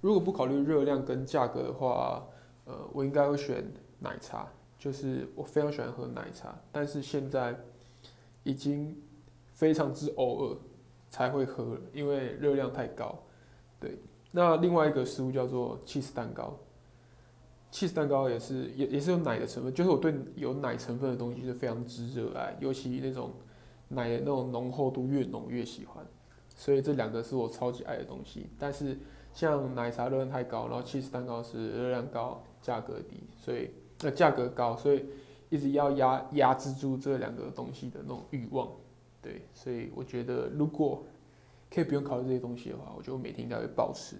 如果不考虑热量跟价格的话，呃，我应该会选奶茶，就是我非常喜欢喝奶茶，但是现在已经非常之偶尔才会喝了，因为热量太高。对，那另外一个食物叫做 cheese 蛋糕，，cheese 蛋糕也是也也是有奶的成分，就是我对有奶成分的东西是非常之热爱，尤其那种奶的那种浓厚度越浓越喜欢，所以这两个是我超级爱的东西，但是。像奶茶热量太高，然后起司蛋糕是热量高，价格低，所以那价格高，所以一直要压压制住这两个东西的那种欲望，对，所以我觉得如果可以不用考虑这些东西的话，我觉得每天应该会暴食。